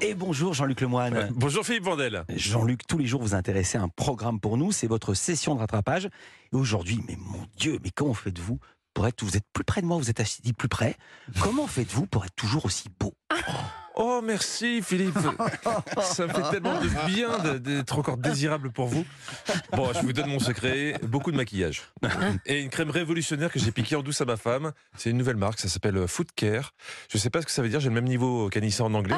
Et bonjour Jean-Luc Lemoine. Bonjour Philippe Vandel. Jean-Luc, tous les jours vous intéressez à un programme pour nous, c'est votre session de rattrapage. Et aujourd'hui, mais mon Dieu, mais comment faites-vous pour être, vous êtes plus près de moi, vous êtes assis plus près. Comment faites-vous pour être toujours aussi beau? Oh merci Philippe, ça me fait tellement de bien d'être encore désirable pour vous. Bon, je vous donne mon secret, beaucoup de maquillage. Et une crème révolutionnaire que j'ai piquée en douce à ma femme. C'est une nouvelle marque, ça s'appelle Foot Care. Je sais pas ce que ça veut dire, j'ai le même niveau qu'Anissa en anglais,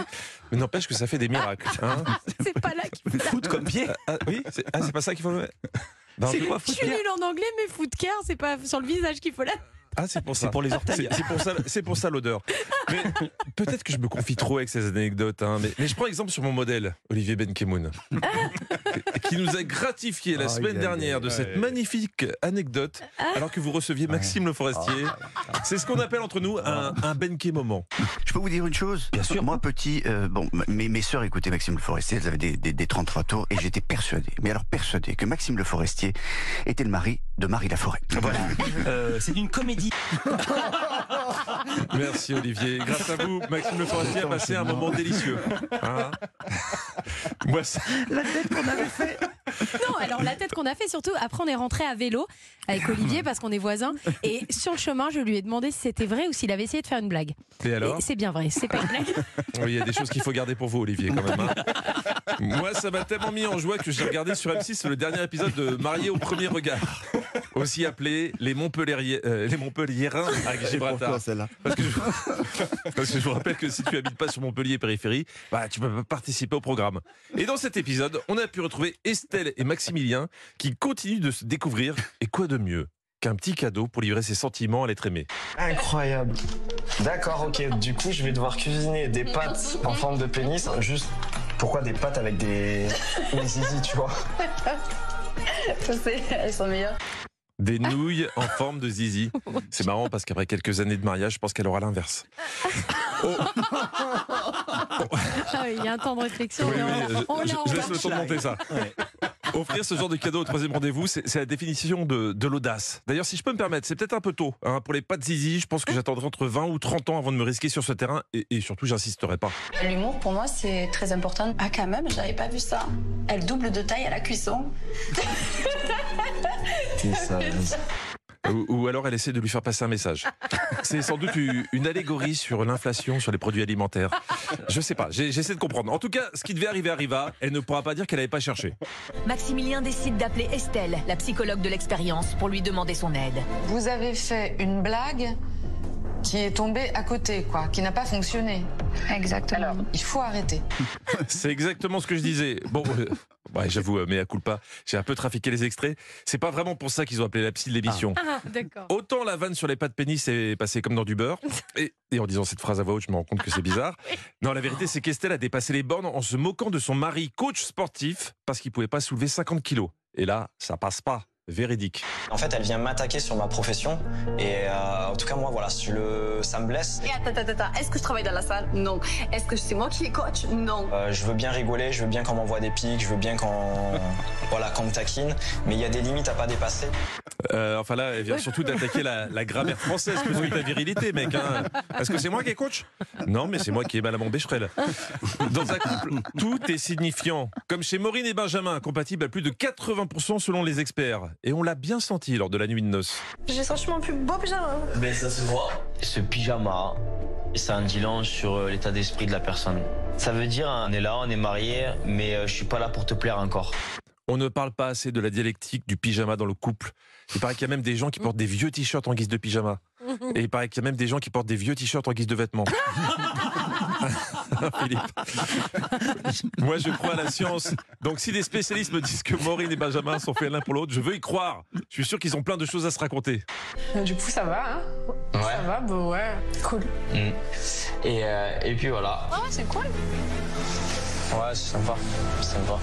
mais n'empêche que ça fait des miracles. hein. C'est pas là qu'il faut. Foot comme pied Ah, oui, c'est ah, c'est pas ça qu'il faut... Ben, C'est quoi Je suis nulle en anglais, mais foot care, c'est pas sur le visage qu'il faut la. Ah, c'est pour ça. C'est pour les orteils. C'est pour ça, c'est pour ça l'odeur. Mais peut-être que je me confie trop avec ces anecdotes. hein, mais, mais je prends exemple sur mon modèle, Olivier Benkemoun, qui nous a gratifié la semaine dernière de cette magnifique anecdote, alors que vous receviez Maxime Le Forestier. C'est ce qu'on appelle entre nous un, un Benke moment. Je peux vous dire une chose? Bien sûr. Moi, petit, euh, bon, mes, mes sœurs écoutaient Maxime Le Forestier, elles avaient des, des, des 33 tours, et j'étais persuadé, mais alors persuadé, que Maxime Le Forestier était le mari de Marie Laforêt. Voilà. Euh, c'est une comédie. Merci Olivier. Grâce à vous, Maxime Le Forestier a passé un moment délicieux. Hein Moi, ça- La tête qu'on avait fait. Non, alors la tête qu'on a fait, surtout après on est rentré à vélo avec Olivier parce qu'on est voisins. Et sur le chemin, je lui ai demandé si c'était vrai ou s'il avait essayé de faire une blague. Et alors c'est bien vrai, c'est pas une blague. Oui, il y a des choses qu'il faut garder pour vous, Olivier, quand même. hein. Moi, ça m'a tellement mis en joie que j'ai regardé sur M6 le dernier épisode de Marié au premier regard, aussi appelé Les, Montpelliéri- euh, les Montpelliérains à Gibraltar. celle-là Parce que, je... parce que je vous rappelle que si tu habites pas sur Montpellier périphérie, bah, tu peux pas participer au programme. Et dans cet épisode, on a pu retrouver Estelle et Maximilien qui continuent de se découvrir. Et quoi de mieux qu'un petit cadeau pour livrer ses sentiments à l'être aimé? Incroyable. D'accord, ok. Du coup, je vais devoir cuisiner des pâtes en forme de pénis. Juste, pourquoi des pâtes avec des, des zizi, tu vois Je sais, elles sont meilleures. Des nouilles en forme de zizi. C'est marrant parce qu'après quelques années de mariage, je pense qu'elle aura l'inverse. Oh, Ah oui, Il y a un temps de réflexion. oui, mais oui, on je, on je l'a. laisse le temps de monter ça. Offrir ce genre de cadeau au troisième rendez-vous, c'est la définition de, de l'audace. D'ailleurs, si je peux me permettre, c'est peut-être un peu tôt. hein, pour les pâtes zizi, je pense que j'attendrai entre 20 ou 30 ans avant de me risquer sur ce terrain et, et surtout, j'insisterai pas. L'humour, pour moi, c'est très important. Ah, quand même, j'avais pas vu ça. Elle double de taille à la cuisson. Ou, ou alors elle essaie de lui faire passer un message. C'est sans doute une allégorie sur l'inflation sur les produits alimentaires. Je sais pas, j'ai- j'essaie de comprendre. En tout cas, ce qui devait arriver arriva. Elle ne pourra pas dire qu'elle n'avait pas cherché. Maximilien décide d'appeler Estelle, la psychologue de l'expérience, pour lui demander son aide. Vous avez fait une blague qui est tombée à côté, quoi, qui n'a pas fonctionné. Exactement. Alors, il faut arrêter. C'est exactement ce que je disais. Bon, euh, ouais, j'avoue, euh, mais à culpa, j'ai un peu trafiqué les extraits. C'est pas vraiment pour ça qu'ils ont appelé la psy de l'émission. Ah, d'accord. Autant la vanne sur les pattes pénis est passée comme dans du beurre. Et, et en disant cette phrase à voix haute, je me rends compte que c'est bizarre. Non, la vérité, c'est qu'Estelle a dépassé les bornes en se moquant de son mari, coach sportif, parce qu'il pouvait pas soulever 50 kilos. Et là, ça passe pas. Véridique. En fait, elle vient m'attaquer sur ma profession. Et euh, en tout cas, moi, voilà, je le, ça me blesse. Et attends, attends, attends. Est-ce que je travaille dans la salle? Non. Est-ce que c'est moi qui est coach? Non. Euh, je veux bien rigoler, je veux bien qu'on m'envoie des pics, je veux bien qu'on voilà, qu'on me taquine. Mais il y a des limites à pas dépasser. Euh, enfin là, elle vient surtout d'attaquer la, la grammaire française plus que ta virilité, mec. hein. Est-ce que c'est moi qui est coach? Non, mais c'est moi qui ai mal à mon bécherel. Dans un couple, tout est signifiant. Comme chez Maureen et Benjamin, compatible à plus de 80% selon les experts. Et on l'a bien senti lors de la nuit de noces. J'ai franchement plus beau pyjama. Mais ça se voit. Ce pyjama, ça en dit long sur euh, l'état d'esprit de la personne. Ça veut dire, on est là, on est mariés, mais euh, je suis pas là pour te plaire encore. On ne parle pas assez de la dialectique du pyjama dans le couple. Il paraît qu'il y a même des gens qui portent des vieux t-shirts en guise de pyjama. Et il paraît qu'il y a même des gens qui portent des vieux t-shirts en guise de vêtements. Philippe. Moi, je crois à la science. Donc, si des spécialistes me disent que Maureen et Benjamin sont faits l'un pour l'autre, je veux y croire. Je suis sûr qu'ils ont plein de choses à se raconter. Du coup, ça va, hein Ça va, bah ouais. Cool. Et, euh, et puis voilà. Ah, c'est cool. Ouais, c'est sympa. C'est sympa.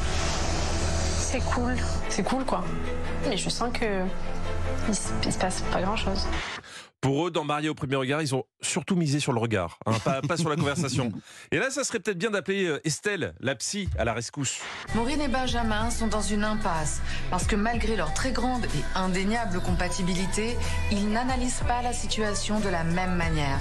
C'est cool. C'est cool, quoi. Mais je sens que il se, il se passe pas grand-chose. Pour eux, dans Marié au premier regard, ils ont surtout misé sur le regard, hein, pas, pas sur la conversation. Et là, ça serait peut-être bien d'appeler euh, Estelle, la psy, à la rescousse. Maureen et Benjamin sont dans une impasse parce que malgré leur très grande et indéniable compatibilité, ils n'analysent pas la situation de la même manière.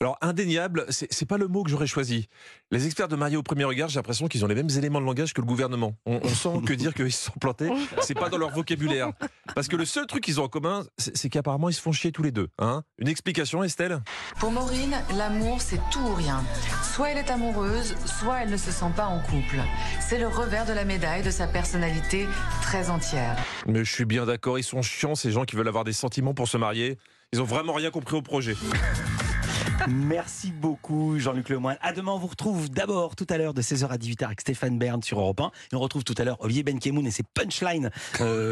Alors, indéniable, c'est c'est pas le mot que j'aurais choisi. Les experts de Marié au premier regard, j'ai l'impression qu'ils ont les mêmes éléments de langage que le gouvernement. On, on sent que dire qu'ils se sont plantés, c'est pas dans leur vocabulaire. Parce que le seul truc qu'ils ont en commun, c'est c'est qu'apparemment, ils se font chier tous les deux. Hein Une explication, Estelle? Pour Maureen, l'amour, c'est tout ou rien. Soit elle est amoureuse, soit elle ne se sent pas en couple. C'est le revers de la médaille de sa personnalité très entière. Mais je suis bien d'accord, ils sont chiants, ces gens qui veulent avoir des sentiments pour se marier. Ils ont vraiment rien compris au projet. Merci beaucoup, Jean-Luc Lemoyne. À demain, on vous retrouve d'abord tout à l'heure de 16h à 18h avec Stéphane Bern sur Europe 1. Et on retrouve tout à l'heure Olivier Benkemoun et ses punchlines. euh,